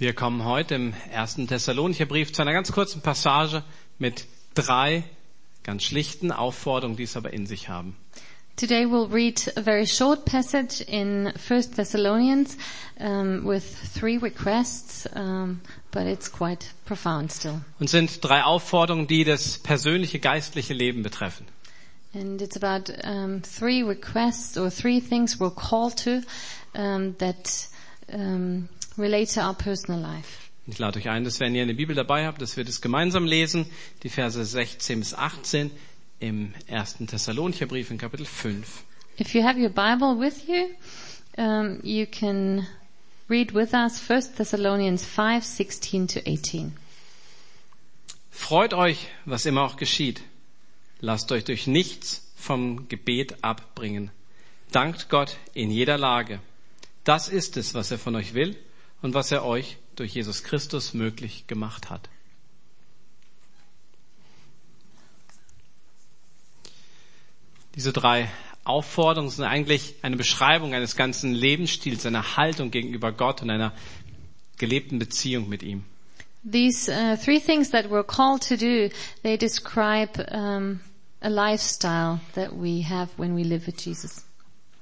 Wir kommen heute im ersten Thessalonicher Brief zu einer ganz kurzen Passage mit drei ganz schlichten Aufforderungen, die es aber in sich haben. Today we'll read a very short passage in 1 Thessalonians um, with three requests, um, but it's quite profound still. Und sind drei Aufforderungen, die das persönliche geistliche Leben betreffen. And it's about um, three requests or three things we're called to um, that relate to our personal life. Ich lade euch ein, dass wenn ihr eine Bibel dabei habt, dass wir das gemeinsam lesen, die Verse 16 bis 18 im ersten Thessalonicher Brief in Kapitel 5. If you have your Bible with you, um, you can read with us 1 Thessalonians 5, 16 to 18. Freut euch, was immer auch geschieht. Lasst euch durch nichts vom Gebet abbringen. Dankt Gott in jeder Lage. Das ist es, was er von euch will und was er euch durch Jesus Christus möglich gemacht hat. Diese drei Aufforderungen sind eigentlich eine Beschreibung eines ganzen Lebensstils, einer Haltung gegenüber Gott und einer gelebten Beziehung mit ihm. These uh, three things that we're called to do, they describe um, a lifestyle that we have when we live with Jesus.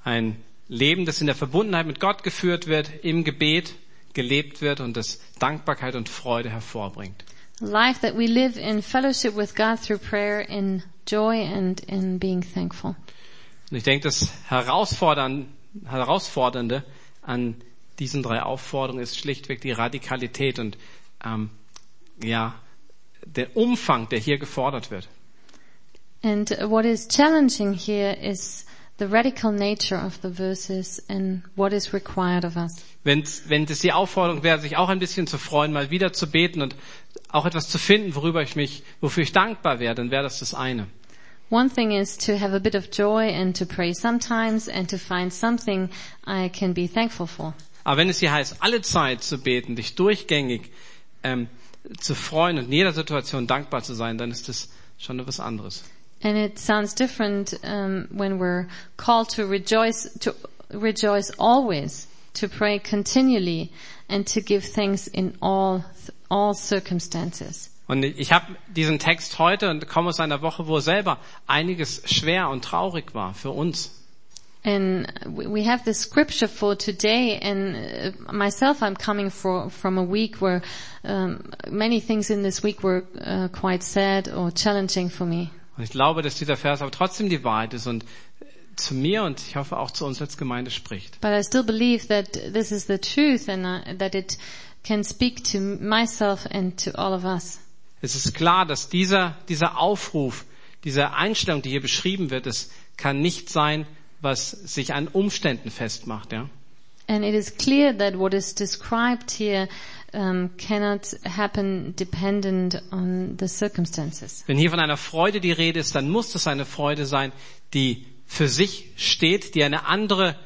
Ein Leben, das in der Verbundenheit mit Gott geführt wird, im Gebet gelebt wird und das Dankbarkeit und Freude hervorbringt. Life that we live in fellowship with God through prayer, in joy and in being thankful. Und ich denke, das Herausfordern, Herausfordernde an diesen drei Aufforderungen ist schlichtweg die Radikalität und ähm, ja der Umfang, der hier gefordert wird. And what is challenging here is the radical nature of the verses and what is required of us. Wenn's, wenn das die Aufforderung wäre, sich auch ein bisschen zu freuen, mal wieder zu beten und auch etwas zu finden, worüber ich mich, wofür ich dankbar wäre, dann wäre das das eine. One thing is to have a bit of joy and to pray sometimes and to find something I can be thankful for. Aber wenn es hier heißt, alle Zeit zu beten, dich durchgängig ähm, zu freuen und in jeder Situation dankbar zu sein, dann ist das schon etwas anderes. And it sounds different um, when we're called to rejoice, to rejoice always, to pray continually, and to give thanks in all all circumstances. Und ich habe diesen Text heute und komme aus einer Woche, wo selber einiges schwer und traurig war für uns. And we have this scripture for today, and uh, myself, I'm coming for, from a week where um, many things in this week were uh, quite sad or challenging for me. Und ich glaube, dass dieser Vers aber trotzdem die Wahrheit ist und zu mir und ich hoffe auch zu uns als Gemeinde spricht. But I still believe that this is the truth and uh, that it can speak to myself and to all of us. Es ist klar, dass dieser, dieser Aufruf, diese Einstellung, die hier beschrieben wird, es kann nicht sein, was sich an Umständen festmacht, ja. And it is clear that what is described here um, cannot happen dependent on the circumstances. Wenn hier von einer Freude die Rede ist, dann muss das eine Freude sein, die für sich steht, die eine andere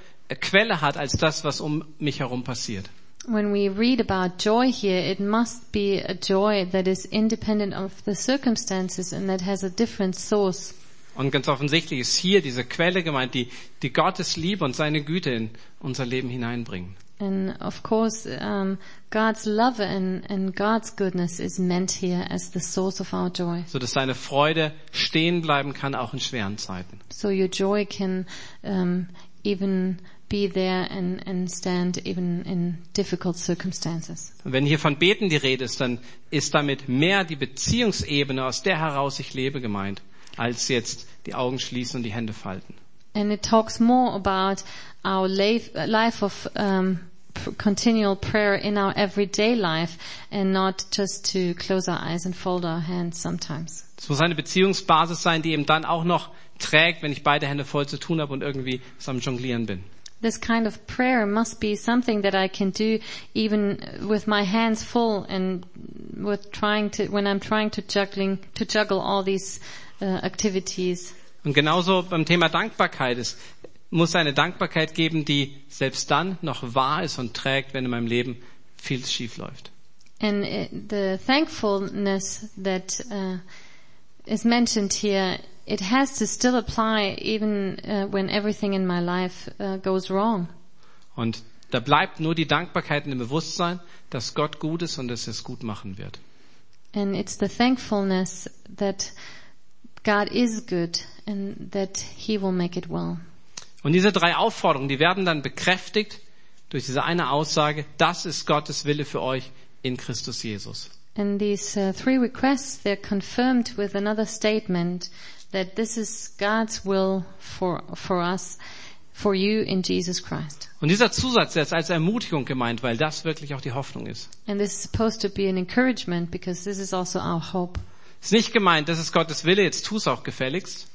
Quelle hat als das, was um mich herum passiert. When we read about joy here, it must be a joy that is independent of the circumstances and that has a different source. Und ganz offensichtlich ist hier diese Quelle gemeint, die, die Gottes Liebe und seine Güte in unser Leben hineinbringen. And of course, um, God's love and, and God's goodness is meant here as the source of our joy. So dass seine Freude stehen bleiben kann, auch in schweren Zeiten. So your joy can um, even be there and, and stand even in difficult circumstances. Wenn hier von Beten die Rede ist, dann ist damit mehr die Beziehungsebene, aus der heraus ich lebe, gemeint, als jetzt die Augen schließen und die Hände falten. And it talks more about our life, of um, continual prayer in our everyday life and not just to close our eyes and fold our hands sometimes. Es muss eine Beziehungsbasis sein, die eben dann auch noch trägt, wenn ich beide Hände voll zu tun habe und irgendwie am Jonglieren bin. This kind of prayer must be something that I can do even with my hands full and with trying to, when I'm trying to juggling, to juggle all these uh, activities. Und genauso beim Thema Dankbarkeit. Es muss eine Dankbarkeit geben, die selbst dann noch wahr ist und trägt, wenn in meinem Leben viel schief läuft. And the thankfulness that uh, is mentioned here, it has to still apply even uh, when everything in my life uh, goes wrong. Und Da bleibt nur die Dankbarkeit in dem Bewusstsein, dass Gott gut ist und dass er es gut machen wird. And it's the thankfulness that God is good and that He will make it well. Und diese drei Aufforderungen, die werden dann bekräftigt durch diese eine Aussage, das ist Gottes Wille für euch in Christus Jesus. And these uh, three requests, they're confirmed with another statement that this is God's will for, for us, for you in Jesus Christ. Und dieser Zusatz, ist als Ermutigung gemeint, weil das wirklich auch die Hoffnung ist. And this is supposed to be an encouragement because this is also our hope. Es ist nicht gemeint, das ist Gottes Wille, jetzt tu es auch gefälligst,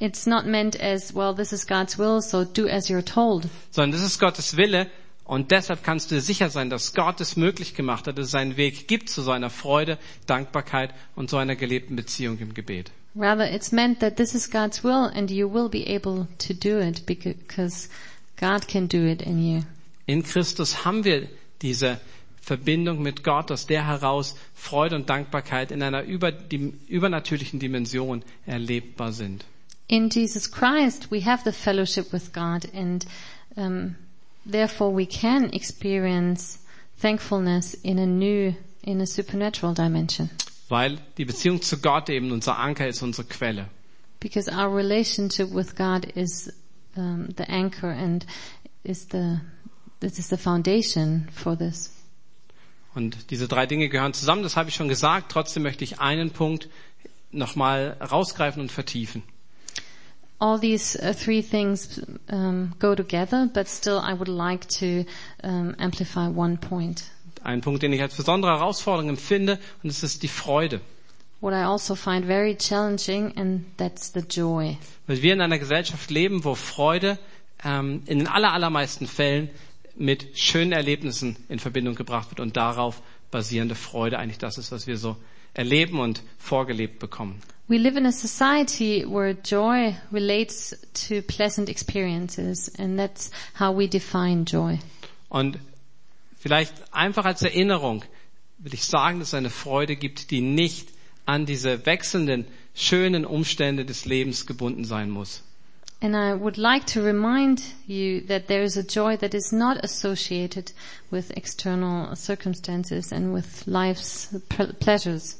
It's not meant as, well, this is God's will, so do as you're told. sondern das ist Gottes Wille und deshalb kannst du dir sicher sein, dass Gott es möglich gemacht hat, dass es einen Weg gibt zu so einer Freude, Dankbarkeit und so einer gelebten Beziehung im Gebet. Rather, it's meant that this is God's will and you will be able to do it because God can do it in you. In Christus haben wir diese Verbindung mit Gott, aus der heraus Freude und Dankbarkeit in einer über, die, übernatürlichen Dimension erlebbar sind. In Jesus Christ, we have the fellowship with God and um, therefore we can experience thankfulness in a new, in a supernatural dimension. Weil die Beziehung zu Gott eben unser Anker ist, unsere Quelle. Because our relationship with God is um, the anchor and is the, this is the foundation for this. Und diese drei Dinge gehören zusammen, das habe ich schon gesagt. Trotzdem möchte ich einen Punkt nochmal rausgreifen und vertiefen. all these uh, three things um, go together, but still I would like to um, amplify one point. Ein Punkt, den ich als besondere Herausforderung empfinde, und es ist die Freude. What I also find very challenging, and that's the joy. Weil wir in einer Gesellschaft leben, wo Freude ähm, in den aller, allermeisten Fällen mit schönen Erlebnissen in Verbindung gebracht wird und darauf basierende Freude eigentlich das ist, was wir so erleben und vorgelebt bekommen. We live in a society where joy relates to pleasant experiences, and that's how we define joy. Und vielleicht einfach als Erinnerung will ich sagen, dass es eine Freude gibt, die nicht an diese wechselnden, schönen Umstände des Lebens gebunden sein muss. And I would like to remind you that there is a joy that is not associated with external circumstances and with life's pleasures.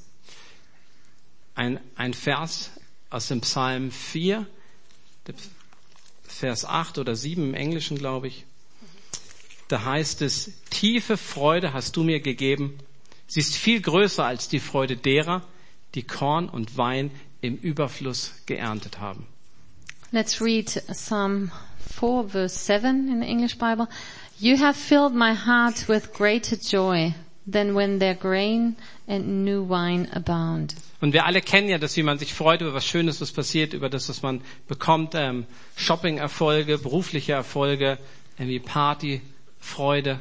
Ein, ein Vers aus dem Psalm 4, der Vers 8 oder 7 im Englischen, glaube ich. Da heißt es, tiefe Freude hast du mir gegeben. Sie ist viel größer als die Freude derer, die Korn und Wein im Überfluss geerntet haben. Let's read Psalm 4 verse 7 in the English Bible. You have filled my heart with greater joy than when their grain and new wine abound. Und wir alle kennen ja das, wie man sich freut über was Schönes, was passiert, über das, was man bekommt, ähm, Shopping-Erfolge, berufliche Erfolge, irgendwie Party, Freude.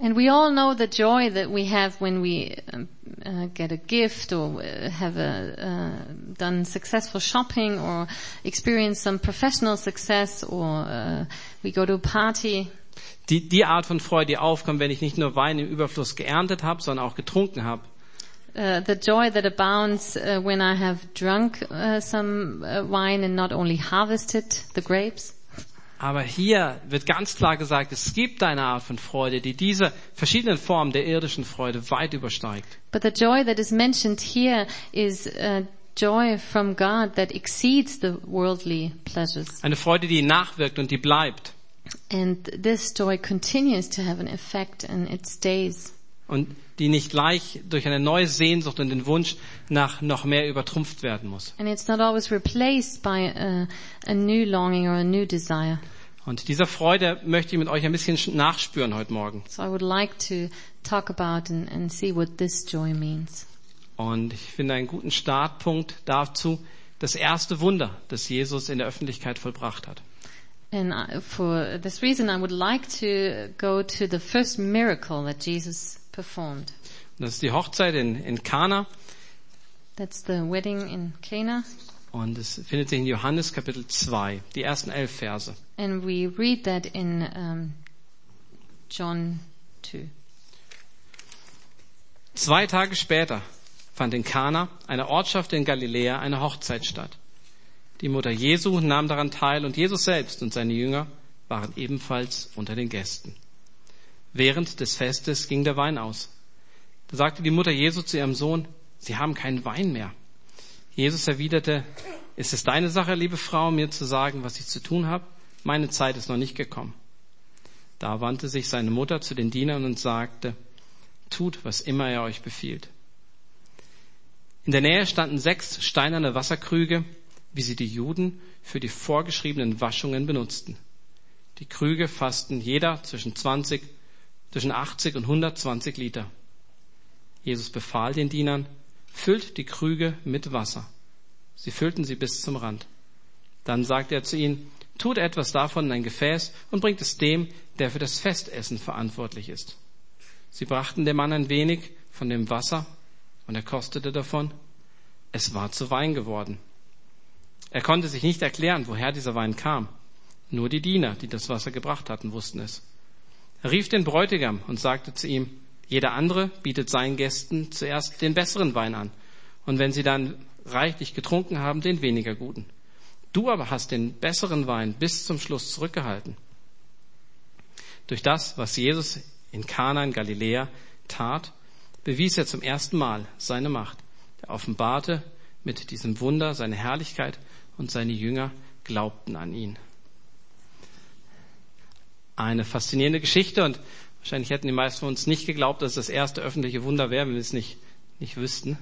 And we all know the joy that we have when we um, uh, get a gift or have a, uh, done successful shopping or experience some professional success or uh, we go to a party. Die, die Art von Freude, die aufkommt, wenn ich nicht nur Wein im Überfluss geerntet habe, sondern auch getrunken habe. Uh, the joy that abounds uh, when I have drunk uh, some uh, wine and not only harvested the grapes. Aber hier wird ganz klar gesagt, es gibt eine Art von Freude, die diese verschiedenen Formen der irdischen Freude weit übersteigt. But the joy that is mentioned here is uh, joy from God that exceeds the worldly pleasures. Eine Freude, die nachwirkt und die bleibt. And this joy continues to have an effect and it stays. Und die nicht gleich durch eine neue Sehnsucht und den Wunsch nach noch mehr übertrumpft werden muss. A, a desire. Und dieser Freude möchte ich mit euch ein bisschen nachspüren heute Morgen. So I would like to talk about and, and see what this joy means. Und ich finde einen guten Startpunkt dazu das erste Wunder, das Jesus in der Öffentlichkeit vollbracht hat. And for this reason, I would like to go to the first miracle that Jesus performed. Das ist die Hochzeit in, in Kana That's the wedding in Cana. und es findet sich in Johannes Kapitel 2, die ersten elf Verse. And we read that in um, John 2. Zwei Tage später fand in Kana, einer Ortschaft in Galiläa, eine Hochzeit statt. Die Mutter Jesu nahm daran teil und Jesus selbst und seine Jünger waren ebenfalls unter den Gästen. Während des Festes ging der Wein aus. Da sagte die Mutter Jesu zu ihrem Sohn, Sie haben keinen Wein mehr. Jesus erwiderte, ist es deine Sache, liebe Frau, mir zu sagen, was ich zu tun habe? Meine Zeit ist noch nicht gekommen. Da wandte sich seine Mutter zu den Dienern und sagte, tut, was immer er euch befiehlt. In der Nähe standen sechs steinerne Wasserkrüge, wie sie die Juden für die vorgeschriebenen Waschungen benutzten. Die Krüge fassten jeder zwischen 20, zwischen 80 und 120 Liter. Jesus befahl den Dienern, füllt die Krüge mit Wasser. Sie füllten sie bis zum Rand. Dann sagte er zu ihnen, tut etwas davon in ein Gefäß und bringt es dem, der für das Festessen verantwortlich ist. Sie brachten dem Mann ein wenig von dem Wasser und er kostete davon. Es war zu Wein geworden. Er konnte sich nicht erklären, woher dieser Wein kam. Nur die Diener, die das Wasser gebracht hatten, wussten es. Er rief den Bräutigam und sagte zu ihm, jeder andere bietet seinen Gästen zuerst den besseren Wein an. Und wenn sie dann reichlich getrunken haben, den weniger guten. Du aber hast den besseren Wein bis zum Schluss zurückgehalten. Durch das, was Jesus in Kana in Galiläa tat, bewies er zum ersten Mal seine Macht. Er offenbarte mit diesem Wunder seine Herrlichkeit und seine Jünger glaubten an ihn. Eine faszinierende Geschichte und wahrscheinlich hätten die meisten von uns nicht geglaubt, dass es das erste öffentliche Wunder wäre, wenn wir es nicht, nicht wüssten.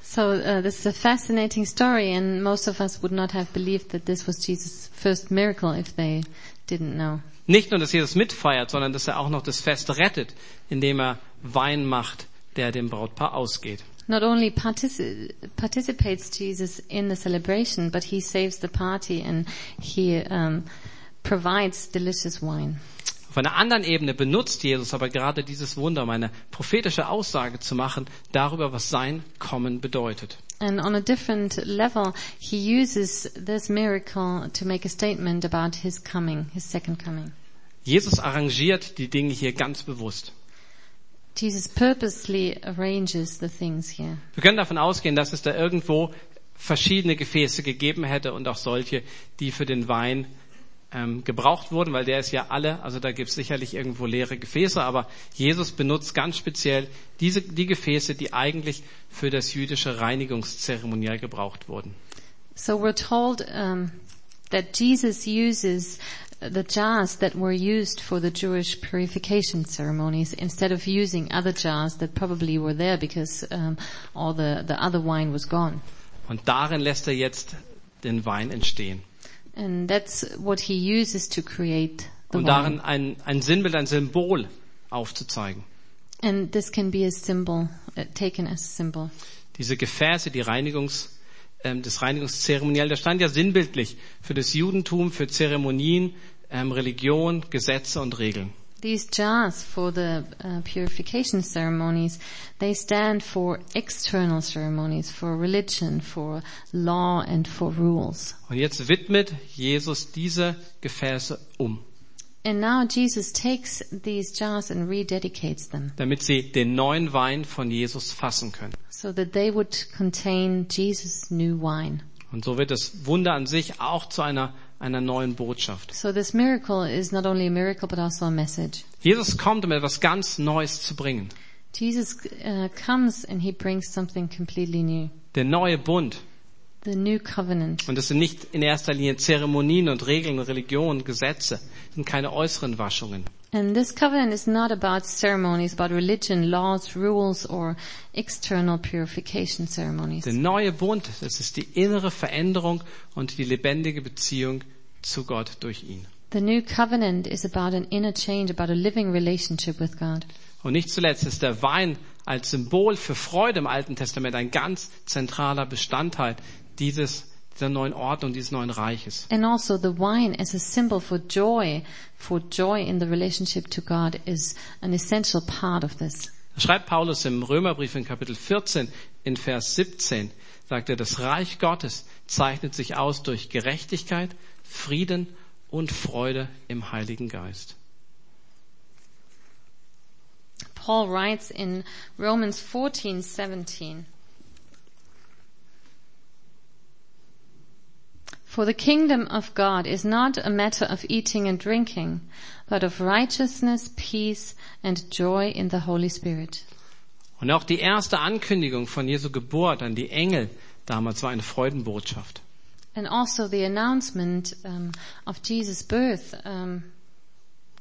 So uh, this is a fascinating story, and most of us would not have believed that this was Jesus' first miracle if they didn't know. Nicht nur, dass Jesus mitfeiert, sondern dass er auch noch das Fest rettet, indem er Wein macht, der dem Brautpaar ausgeht. Not only partici- participates Jesus in the celebration, but he saves the party and he um, provides delicious wine. Auf einer anderen Ebene benutzt Jesus aber gerade dieses Wunder, um eine prophetische Aussage zu machen darüber, was sein Kommen bedeutet. And on a different level, he uses this miracle to make a statement about his coming, his second coming. Jesus arrangiert die Dinge hier ganz bewusst. Jesus purposely arranges the things here. Wir können davon ausgehen, dass es da irgendwo verschiedene Gefäße gegeben hätte und auch solche, die für den Wein ähm, gebraucht wurden, weil der ist ja alle, also da gibt es sicherlich irgendwo leere Gefäße, aber Jesus benutzt ganz speziell diese, die Gefäße, die eigentlich für das jüdische Reinigungszeremonial gebraucht wurden. So we're told um, that Jesus uses the jars that were used for the Jewish purification ceremonies instead of using other jars that probably were there because um, all the, the other wine was gone. Und darin lässt er jetzt den Wein entstehen. And that's what he uses to create the Und darin ein, ein Sinnbild, ein Symbol aufzuzeigen. And this can be a symbol, uh, taken as a symbol. Diese Gefäße, die Reinigungs, ähm, das Reinigungszeremonial, das stand ja sinnbildlich für das Judentum, für Zeremonien, ähm, Religion, Gesetze und Regeln. These jars for the uh, purification ceremonies, they stand for external ceremonies, for religion, for law and for rules. Und jetzt widmet Jesus diese Gefäße um, And now Jesus takes these jars and rededicates them damit sie den neuen Wein von Jesus fassen können. so that they would contain Jesus' new wine. Und so wird das Wunder an sich auch zu einer, einer neuen Botschaft. So this miracle is not only a miracle but also a message. Jesus kommt, um etwas ganz Neues zu bringen. Jesus uh, comes and he brings something completely new. Der neue Bund. The new covenant. Und das sind nicht in erster Linie Zeremonien und Regeln, Religion, Gesetze. Das sind keine äußeren Waschungen. And this covenant is not about ceremonies, about religion, laws, rules, or external purification ceremonies. Der neue Bund, das ist die innere Veränderung und die lebendige Beziehung zu Gott durch ihn. The new covenant is about an inner change, about a living relationship with God. Und nicht zuletzt ist der Wein als Symbol für Freude im Alten Testament ein ganz zentraler Bestandteil dieses, dieser neuen Ordnung, dieses neuen Reiches. And also the wine as a symbol for joy, for joy in the relationship to God is an essential part of this. Schreibt Paulus im Römerbrief in Kapitel 14 in Vers 17, sagt er, das Reich Gottes zeichnet sich aus durch Gerechtigkeit, Frieden und Freude im Heiligen Geist. Paul writes in Romans 14:17 For the kingdom of God is not a matter of eating and drinking, but of righteousness, peace and joy in the Holy Spirit. Und auch die erste Ankündigung von Jesu Geburt an die Engel damals war eine Freudenbotschaft. And also the announcement um, of Jesus' birth um,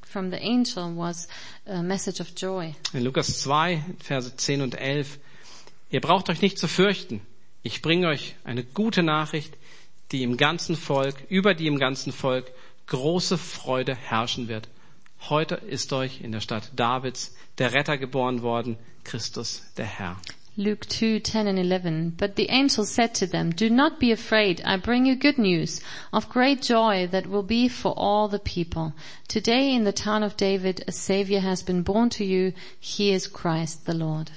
from the angel was a message of joy. In Lukas 2, Verse 10 und 11. Ihr braucht euch nicht zu fürchten. Ich bringe euch eine gute Nachricht, die im ganzen Volk, über die im ganzen Volk große Freude herrschen wird. Heute ist euch in der Stadt Davids der Retter geboren worden, Christus der Herr. Luke 2, 10 and 11. But the angel said to them, Do not be afraid. I bring you good news of great joy that will be for all the people. Today in the town of David a Savior has been born to you. He is Christ the Lord.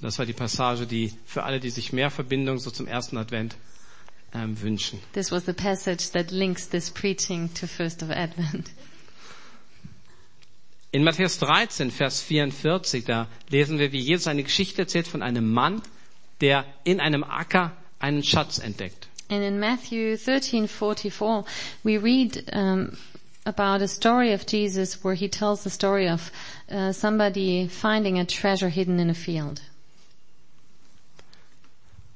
Das war die Passage, die für alle, die sich mehr Verbindung so zum ersten Advent ähm, wünschen. This was the passage that links this preaching to first of Advent. In Matthäus 13, Vers 44, da lesen wir, wie Jesus eine Geschichte erzählt von einem Mann, der in einem Acker einen Schatz entdeckt. And in Matthew 13:44, we read um, about a story of Jesus where he tells the story of uh, somebody finding a treasure hidden in a field.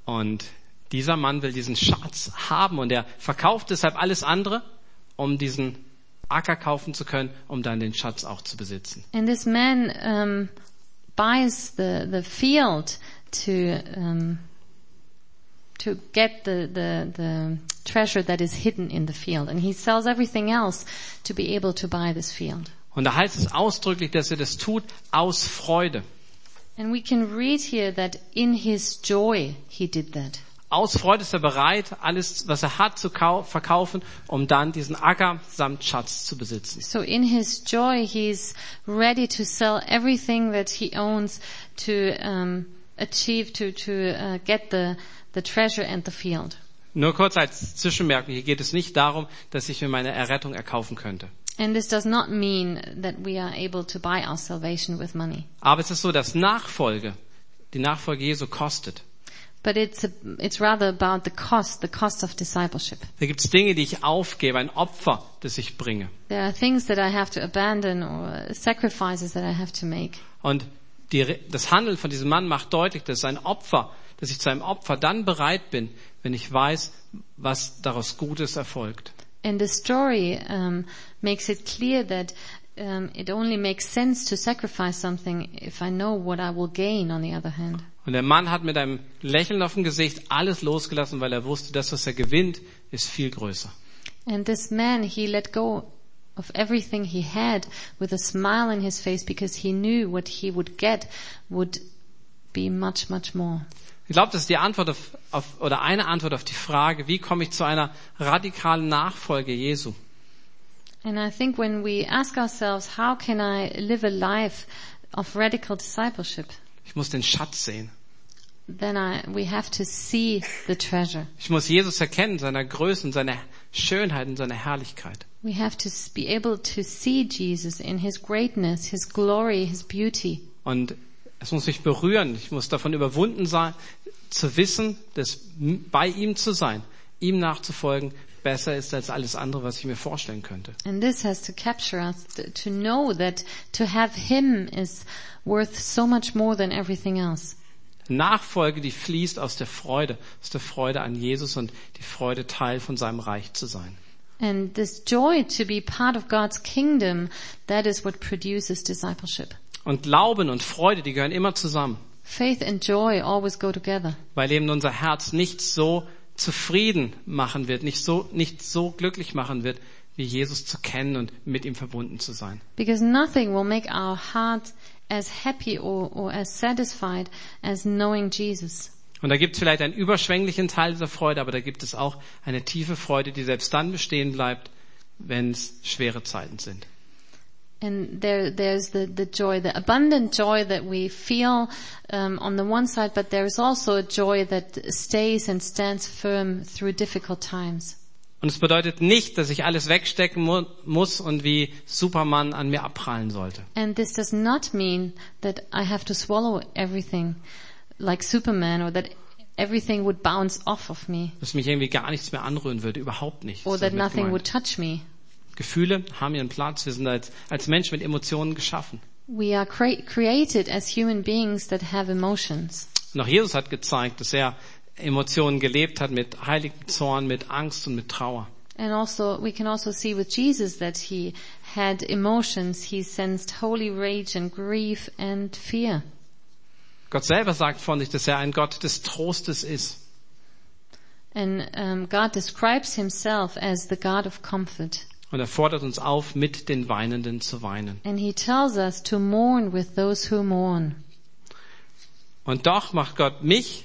Und dieser Mann will diesen Schatz haben und er verkauft deshalb alles andere, um diesen Acker kaufen zu können, um dann den Schatz auch zu besitzen. And this man um, buys the the field to um, to get the, the the treasure that is hidden in the field, and he sells everything else to be able to buy this field. Und da heißt es ausdrücklich, dass er das tut aus Freude. And we can read here that in his joy he did that. Aus Freude ist er bereit, alles, was er hat, zu kau- verkaufen, um dann diesen Acker samt Schatz zu besitzen. So in his joy, he's ready to sell everything that he owns to um, achieve to to uh, get the the treasure and the field. Nur kurz als Zwischenmerkung, hier geht es nicht darum, dass ich mir meine Errettung erkaufen könnte. And this does not mean that we are able to buy our salvation with money, Aber es ist so, dass Nachfolge, die Nachfolge Jesu kostet. But it's a, it's rather about the cost, the cost of discipleship. Da gibt es Dinge, die ich aufgebe, ein Opfer, das ich bringe. There are things that I have to abandon or sacrifices that I have to make. Und die, das Handeln von diesem Mann macht deutlich, dass ein Opfer, dass ich zu einem Opfer dann bereit bin, wenn ich weiß, was daraus Gutes erfolgt. And the story um, makes it clear that um, it only makes sense to sacrifice something if I know what I will gain. On the other hand, Und der Mann hat mit einem Lächeln auf dem Gesicht alles losgelassen, weil er wusste, das, was er gewinnt, ist viel größer. and this man he let go of everything he had with a smile in his face because he knew what he would get would be much much more. Ich glaube, das ist die Antwort auf, auf, oder eine Antwort auf die Frage, wie komme ich zu einer radikalen Nachfolge Jesu? And I think when we ask ourselves, how can I live a life of radical discipleship? Ich muss den Schatz sehen. Then I, we have to see the treasure. Ich muss Jesus erkennen, seiner Größe und seiner Schönheit und seiner Herrlichkeit. We have to be able to see Jesus in His greatness, His glory, His beauty. Und es muss mich berühren. Ich muss davon überwunden sein, zu wissen, dass bei ihm zu sein, ihm nachzufolgen, besser ist als alles andere, was ich mir vorstellen könnte. And this has to capture us to know that to have Him is worth so much more than everything else. Nachfolge, die fließt aus der Freude, aus der Freude an Jesus und die Freude, Teil von seinem Reich zu sein. And this joy to be part of God's kingdom, that is what produces discipleship. Und Glauben und Freude, die gehören immer zusammen, Faith and joy always go together. weil eben unser Herz nicht so zufrieden machen wird, nicht so, nicht so glücklich machen wird, wie Jesus zu kennen und mit ihm verbunden zu sein. Because nothing will make our heart as happy or, or as satisfied as knowing Jesus. Und da gibt es vielleicht einen überschwänglichen Teil dieser Freude, aber da gibt es auch eine tiefe Freude, die selbst dann bestehen bleibt, wenn es schwere Zeiten sind. And there, there's the, the joy, the abundant joy that we feel um, on the one side, but there is also a joy that stays and stands firm through difficult times. Und es bedeutet nicht, dass ich alles wegstecken mu muss und wie Superman an mir abprallen sollte. And this does not mean that I have to swallow everything like Superman or that everything would bounce off of me dass mich irgendwie gar nichts mehr anrühren würde, überhaupt nicht. or that nothing gemeint. would touch me. Gefühle haben ihren Platz. Wir sind als, als Menschen mit Emotionen geschaffen. We are cre- created as human beings that have emotions. Und auch Jesus hat gezeigt, dass er Emotionen gelebt hat mit heiligem Zorn, mit Angst und mit Trauer. And also, we can also see with Jesus that he had emotions. He sensed holy rage and grief and fear. Gott selber sagt von sich, dass er ein Gott des Trostes ist. And um, God describes himself as the God of comfort. Und er fordert uns auf, mit den Weinenden zu weinen. And he tells us to mourn with those who mourn. Und doch macht Gott mich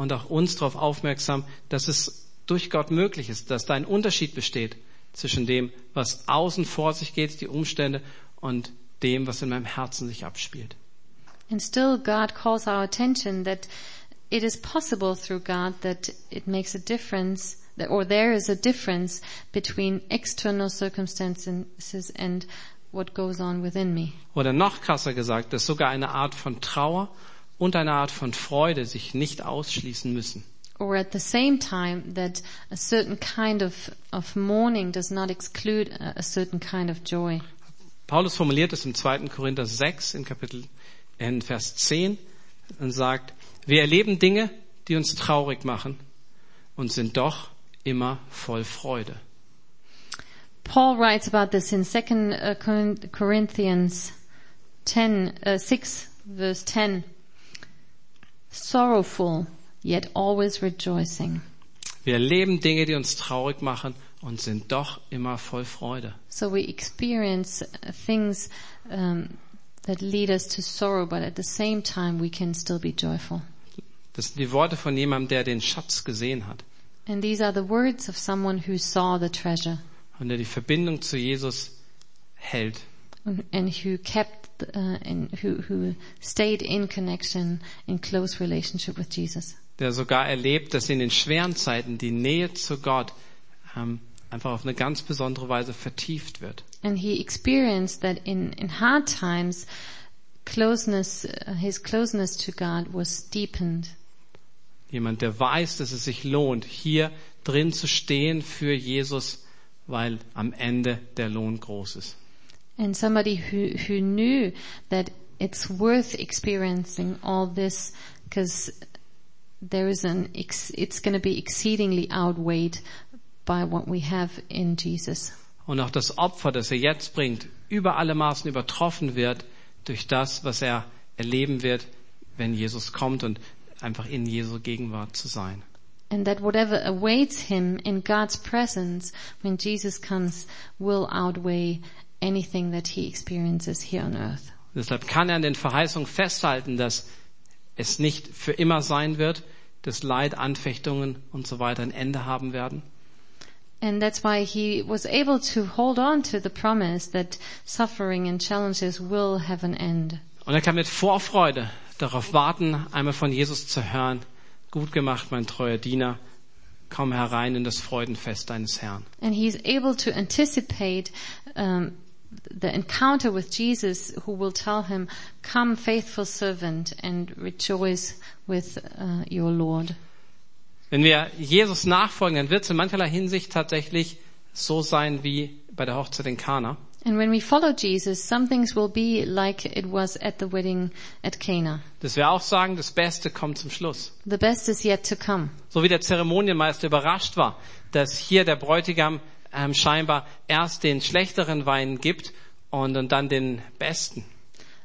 und auch uns darauf aufmerksam, dass es durch Gott möglich ist, dass da ein Unterschied besteht zwischen dem, was außen vor sich geht, die Umstände, und dem, was in meinem Herzen sich abspielt. And still God calls our attention that it is possible through God that it makes a difference, or there is a difference between external circumstances and what goes on within me. Oder noch krasser gesagt, dass sogar eine Art von Trauer und eine Art von Freude sich nicht ausschließen müssen. Or at the same time that a certain kind of, of mourning does not exclude a, certain kind of joy. Paulus formuliert es im 2. Korinther 6 in Kapitel in Vers 10 und sagt, wir erleben Dinge, die uns traurig machen und sind doch immer voll Freude. Paul writes about this in 2 uh, Corin- Corinthians 10, uh, 6 verse 10. Sorrowful, yet always rejoicing. Wir erleben Dinge, die uns traurig machen und sind doch immer voll Freude. So we experience things um, that lead us to sorrow, but at the same time we can still be joyful. Das sind die Worte von jemandem, der den Schatz gesehen hat And these are the words of someone who saw the treasure und der die Verbindung zu Jesus hält. And and who kept uh, and who who stayed in connection in close relationship with Jesus. der sogar erlebt, dass in den schweren Zeiten die Nähe zu Gott ähm, einfach auf eine ganz besondere Weise vertieft wird. And he experienced that in, in hard times, closeness, uh, his closeness to God was deepened. Jemand, der weiß, dass es sich lohnt, hier drin zu stehen für Jesus, weil am Ende der Lohn groß ist. And somebody who, who knew that it's worth experiencing all this because there is an, ex, it's going to be exceedingly outweighed by what we have in Jesus. Und auch das Opfer, das er jetzt bringt, über alle Maßen übertroffen wird durch das, was er erleben wird, wenn Jesus kommt und einfach in Jesu Gegenwart zu sein. And that whatever awaits him in God's presence when Jesus comes will outweigh anything that he experiences here on earth. Deshalb kann er an den Verheißungen festhalten, dass es nicht für immer sein wird, dass Leid, Anfechtungen und so weiter ein Ende haben werden. And that's why he was able to hold on to the promise that suffering and challenges will have an end. Und er kann mit Vorfreude darauf warten, einmal von Jesus zu hören, gut gemacht, mein treuer Diener, komm herein in das Freudenfest deines Herrn. And he's able to anticipate um, the encounter with Jesus who will tell him, come faithful servant and rejoice with uh, your Lord. Wenn wir Jesus nachfolgen, dann wird es in mancherlei Hinsicht tatsächlich so sein wie bei der Hochzeit in Kana. And when we follow Jesus, some things will be like it was at the wedding at Cana. Dass wir auch sagen, das Beste kommt zum Schluss. The best is yet to come. So wie der Zeremonienmeister überrascht war, dass hier der Bräutigam ähm, scheinbar erst den schlechteren Wein gibt und, und dann den besten.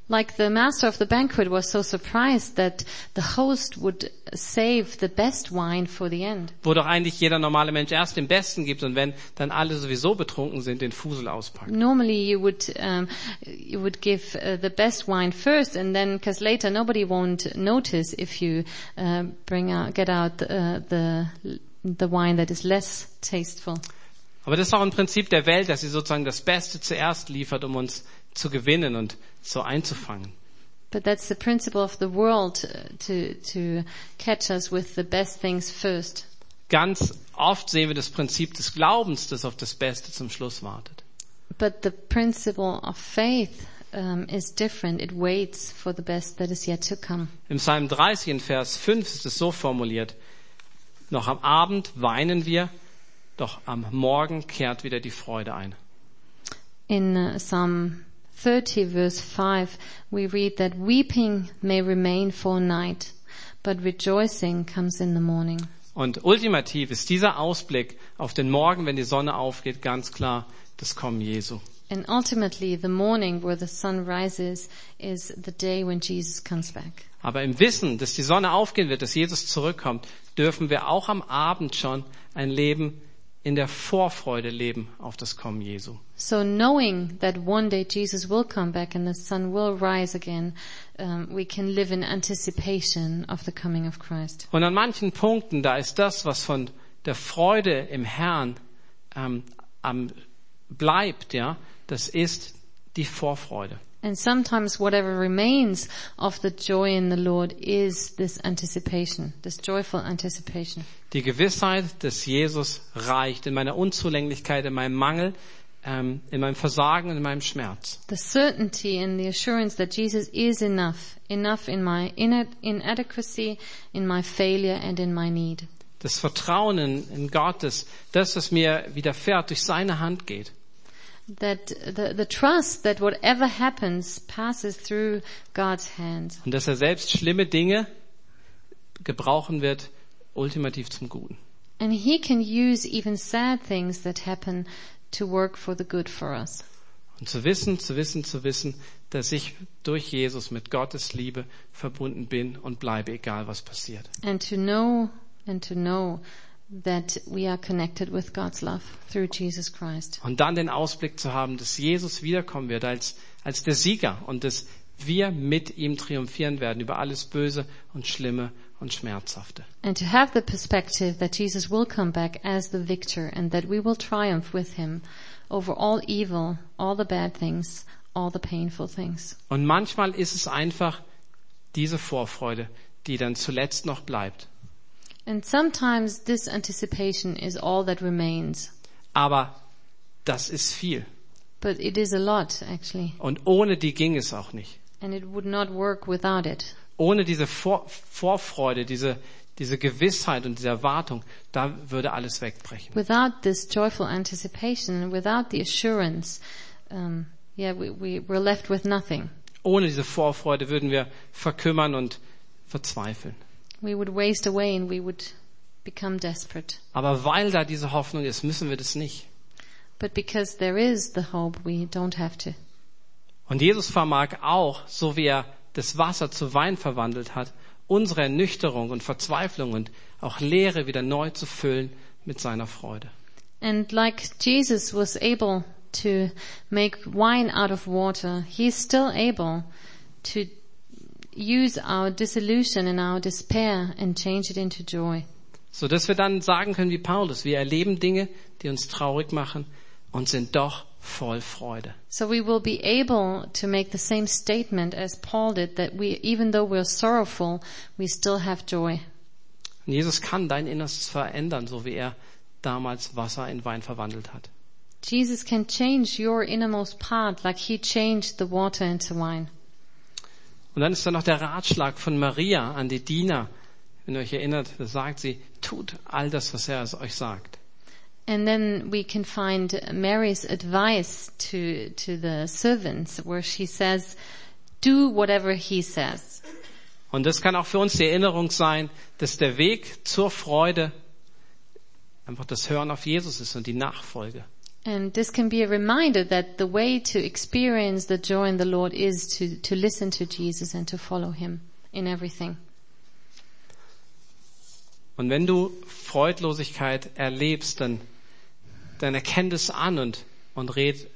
Like the master of the banquet was so surprised that the host would save the best wine for the end. Wo doch eigentlich jeder normale Mensch erst den besten gibt und wenn dann alle sowieso betrunken sind, den Fusel auspackt. Normally you would, um, you would give uh, the best wine first and then, cause later nobody won't notice if you uh, bring out, get out uh, the, the wine that is less tasteful. Aber das ist auch ein Prinzip der Welt, dass sie sozusagen das Beste zuerst liefert, um uns zu gewinnen und so einzufangen. But that's the principle of the world uh, to, to catch us with the best things first. Ganz oft sehen wir das Prinzip des Glaubens, das auf das Beste zum Schluss wartet. But the principle of faith um, is different. It waits for the best that is yet to come. Im Psalm 30 in Vers 5 ist es so formuliert, noch am Abend weinen wir, doch am Morgen kehrt wieder die Freude ein. In uh, Psalm 30 verse 5, we read that weeping may remain for a night, but rejoicing comes in the morning. Und ultimativ ist dieser Ausblick auf den Morgen, wenn die Sonne aufgeht, ganz klar das Kommen Jesu. And ultimately, the morning where the sun rises is the day when Jesus comes back. Aber im Wissen, dass die Sonne aufgehen wird, dass Jesus zurückkommt, dürfen wir auch am Abend schon ein Leben in der Vorfreude leben auf das Kommen Jesu. So knowing that one day Jesus will come back and the sun will rise again, um, we can live in anticipation of the coming of Christ. Und an manchen Punkten, da ist das, was von der Freude im Herrn ähm, am bleibt, ja, das ist die Vorfreude. And sometimes whatever remains of the joy in the Lord is this anticipation, this joyful anticipation. Die Gewissheit, dass Jesus reicht in meiner Unzulänglichkeit, in meinem Mangel, ähm, in meinem Versagen und in meinem Schmerz. The certainty and the assurance that Jesus is enough, enough in my ina- inadequacy, in my failure and in my need. Das Vertrauen in, in Gott, das, das, was mir widerfährt, durch seine Hand geht. That the, the trust that whatever happens passes through God's hand. Und dass er selbst schlimme Dinge gebrauchen wird, ultimativ zum Guten. And He can use even sad things that happen to work for the good for us. Und zu wissen, zu wissen, zu wissen, dass ich durch Jesus mit Gottes Liebe verbunden bin und bleibe, egal was passiert. And to know and to know that we are connected with God's love through Jesus Christ. Und dann den Ausblick zu haben, dass Jesus wiederkommen wird als, als der Sieger und dass wir mit ihm triumphieren werden über alles Böse und Schlimme und Schmerzhafte. And to have the perspective that Jesus will come back as the victor and that we will triumph with him over all evil, all the bad things, all the painful things. Und manchmal ist es einfach diese Vorfreude, die dann zuletzt noch bleibt. And sometimes this anticipation is all that remains. Aber das ist viel. But it is a lot, actually. Und ohne die ging es auch nicht. And it would not work without it. Ohne diese Vor Vorfreude, diese, diese Gewissheit und diese Erwartung, da würde alles wegbrechen. Without this joyful anticipation, without the assurance, um, yeah, we, we, we're left with nothing. Ohne diese Vorfreude würden wir verkümmern und verzweifeln. We would waste away and we would become desperate. Aber weil da diese Hoffnung ist, müssen wir das nicht. But because there is the hope, we don't have to. Und Jesus vermag auch, so wie er das Wasser zu Wein verwandelt hat, unsere Ernüchterung und Verzweiflung und auch Leere wieder neu zu füllen mit seiner Freude. And like Jesus was able to make wine out of water, he's still able to use our disillusion and our despair and change it into joy. So dass wir dann sagen können wie Paulus, wir erleben Dinge, die uns traurig machen und sind doch voll Freude. So we will be able to make the same statement as Paul did that we, even though we're sorrowful, we still have joy. Und Jesus kann dein Innerstes verändern, so wie er damals Wasser in Wein verwandelt hat. Jesus can change your innermost part like he changed the water into wine. Und dann ist da noch der Ratschlag von Maria an die Diener. Wenn ihr euch erinnert, da sagt sie, tut all das, was er euch sagt. And then we can find Mary's advice to, to the servants where she says, do whatever he says. Und das kann auch für uns die Erinnerung sein, dass der Weg zur Freude einfach das Hören auf Jesus ist und die Nachfolge. And this can be a reminder that the way to experience the joy in the Lord is to, to listen to Jesus and to follow him in everything. Und wenn du Freudlosigkeit erlebst, dann, dann erkenn das an und, und red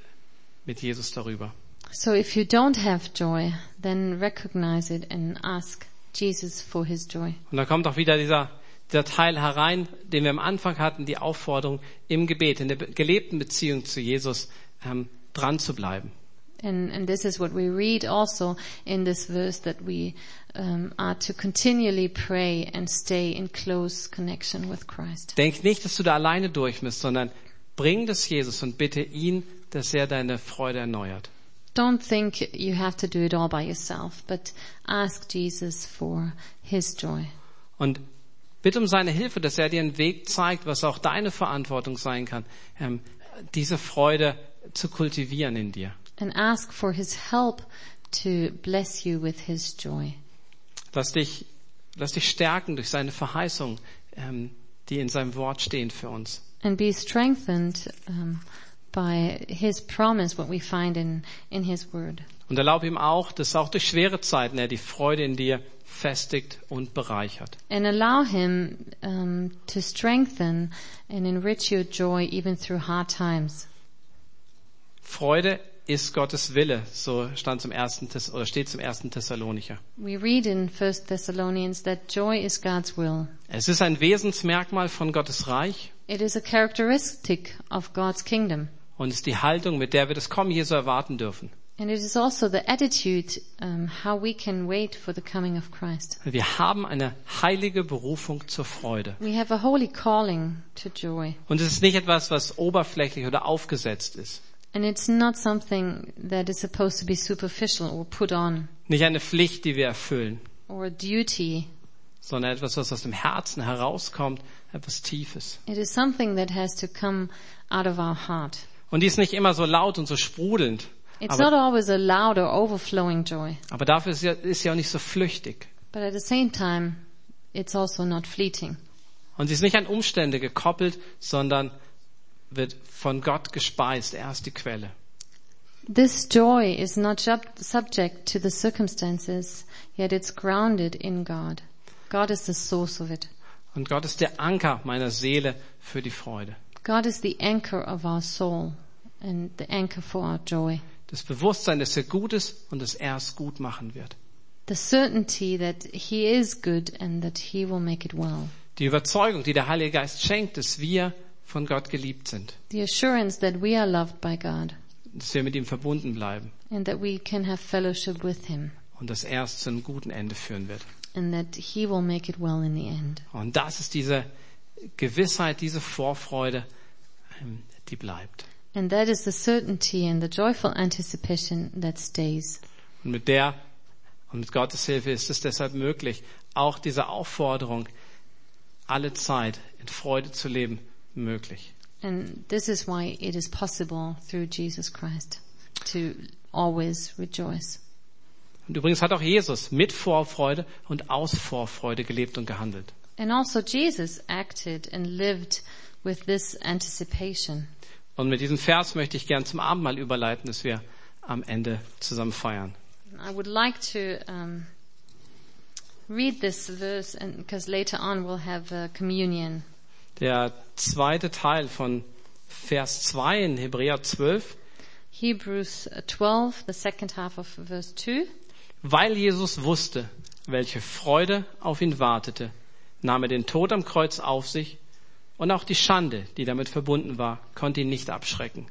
mit Jesus darüber. So if you don't have joy, then recognize it and ask Jesus for his joy. Und dann kommt auch wieder dieser, dieser Teil herein, den wir am Anfang hatten, die Aufforderung im Gebet, in der gelebten Beziehung zu Jesus ähm, dran zu bleiben. And, and this is what we read also in this verse that we um, are to continually pray and stay in close connection with Christ. Denk nicht, dass du da alleine durch musst, sondern bring das Jesus und bitte ihn, dass er deine Freude erneuert. Don't think you have to do it all by yourself, but ask Jesus for his joy. Und bitte um seine Hilfe, dass er dir einen Weg zeigt, was auch deine Verantwortung sein kann, ähm, diese Freude zu kultivieren in dir. And ask for his help to bless you with his joy. Lass dich, lass dich stärken durch seine Verheißung, ähm, die in seinem Wort stehen für uns. And be strengthened um, by his promise, what we find in, in his word. Und erlaube ihm auch, dass auch durch schwere Zeiten er die Freude in dir festigt und bereichert. And allow him um, to strengthen and enrich your joy even through hard times. Freude ist Gottes Wille, so stand zum ersten Thess oder steht zum ersten Thessalonicher. We read in 1 Thessalonians that joy is God's will. Es ist ein Wesensmerkmal von Gottes Reich It is a characteristic of God's kingdom. und ist die Haltung, mit der wir das Kommen Jesu erwarten dürfen. And it is also the attitude, um, how we can wait for the coming of Christ. Wir haben eine heilige Berufung zur Freude. We have a holy calling to joy. Und es ist nicht etwas, was oberflächlich oder aufgesetzt ist. And it's not something that is supposed to be superficial or put on Nicht eine Pflicht, die wir erfüllen, or a duty. sondern etwas, was aus dem Herzen herauskommt, etwas Tiefes. It is something that has to come out of our heart. Und die ist nicht immer so laut und so sprudelnd. It's not Aber, always a loud or overflowing joy, aber dafür ist sie, ist sie auch nicht so flüchtig. but at the same time, it's also not fleeting. Und sie ist nicht an Umstände gekoppelt, sondern wird von Gott gespeist. Er ist die Quelle. This joy is not sub- subject to the circumstances, yet it's grounded in God. God is the source of it. Und Gott ist der Anker meiner Seele für die Freude. God is the anchor of our soul and the anchor for our joy. Das Bewusstsein, dass er gut ist und dass er es gut machen wird. The certainty that He is good and that He will make it well. Die Überzeugung, die der Heilige Geist schenkt, dass wir von Gott geliebt sind. The assurance that we are loved by God Dass wir mit ihm verbunden bleiben. and that we can have fellowship with Him Und dass er es zu einem guten Ende führen wird. and that He will make it well in the end. Und das ist diese Gewissheit, diese Vorfreude, ähm, die bleibt. And that is the certainty and the joyful anticipation that stays. Und mit der und mit Gottes Hilfe ist es deshalb möglich, auch diese Aufforderung, alle Zeit in Freude zu leben, möglich. And this is why it is possible through Jesus Christ to always rejoice. Und übrigens hat auch Jesus mit Vorfreude und aus Vorfreude gelebt und gehandelt. And also Jesus acted and lived with this anticipation. Und mit diesem Vers möchte ich gern zum Abendmahl überleiten, das wir am Ende zusammen feiern. I would like to um, read this verse, because later on we'll have uh, communion. Der zweite Teil von Vers 2 in Hebräer 12. Hebrews 12, the second half of verse 2. Weil Jesus wusste, welche Freude auf ihn wartete, nahm er den Tod am Kreuz auf sich und auch die Schande, die damit verbunden war, konnte ihn nicht abschrecken.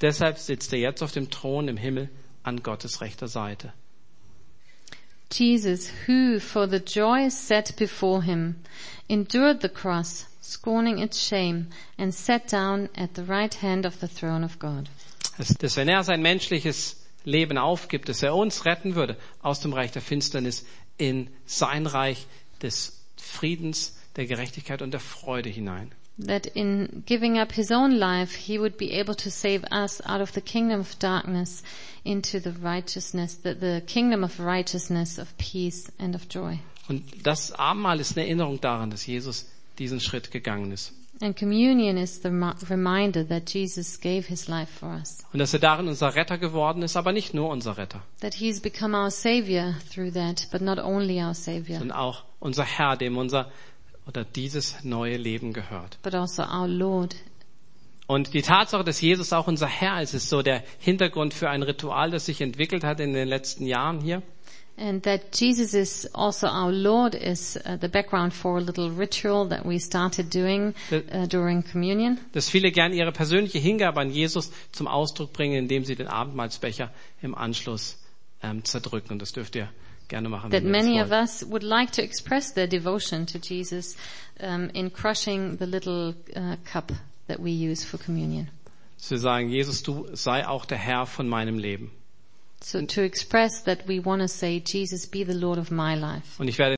Deshalb sitzt er jetzt auf dem Thron im Himmel an Gottes rechter Seite. Jesus, who for the joy set before him endured the cross, scorning its shame, and sat down at the right hand of the throne of God. Dass, dass wenn er sein menschliches Leben aufgibt, dass er uns retten würde aus dem Reich der Finsternis in sein Reich des Friedens, der Gerechtigkeit und der Freude hinein. That in giving up his own life, he would be able to save us out of the kingdom of darkness into the righteousness, the, the kingdom of righteousness, of peace and of joy. Und das Abendmahl ist eine Erinnerung daran, dass Jesus diesen Schritt gegangen ist. And communion is the remi- reminder that Jesus gave his life for us. Und dass er darin unser Retter geworden ist, aber nicht nur unser Retter, That he's become our savior through that, but not only our savior, sondern auch unser Herr, dem unser oder dieses neue Leben gehört. but also our Lord. Und die Tatsache, dass Jesus auch unser Herr ist, ist so der Hintergrund für ein Ritual, das sich entwickelt hat in den letzten Jahren hier. And that Jesus is also our Lord is uh, the background for a little ritual that we started doing uh, during communion. Dass viele gern ihre persönliche Hingabe an Jesus zum Ausdruck bringen, indem sie den Abendmahlsbecher im Anschluss ähm, zerdrücken. Und das dürft ihr gerne machen. That many of us would like to express their devotion to Jesus um, in crushing the little uh, cup that we use for communion. Dass wir sagen, Jesus, du sei auch der Herr von meinem Leben. So to express that we want to say, Jesus, be the Lord of my life. Und ich werde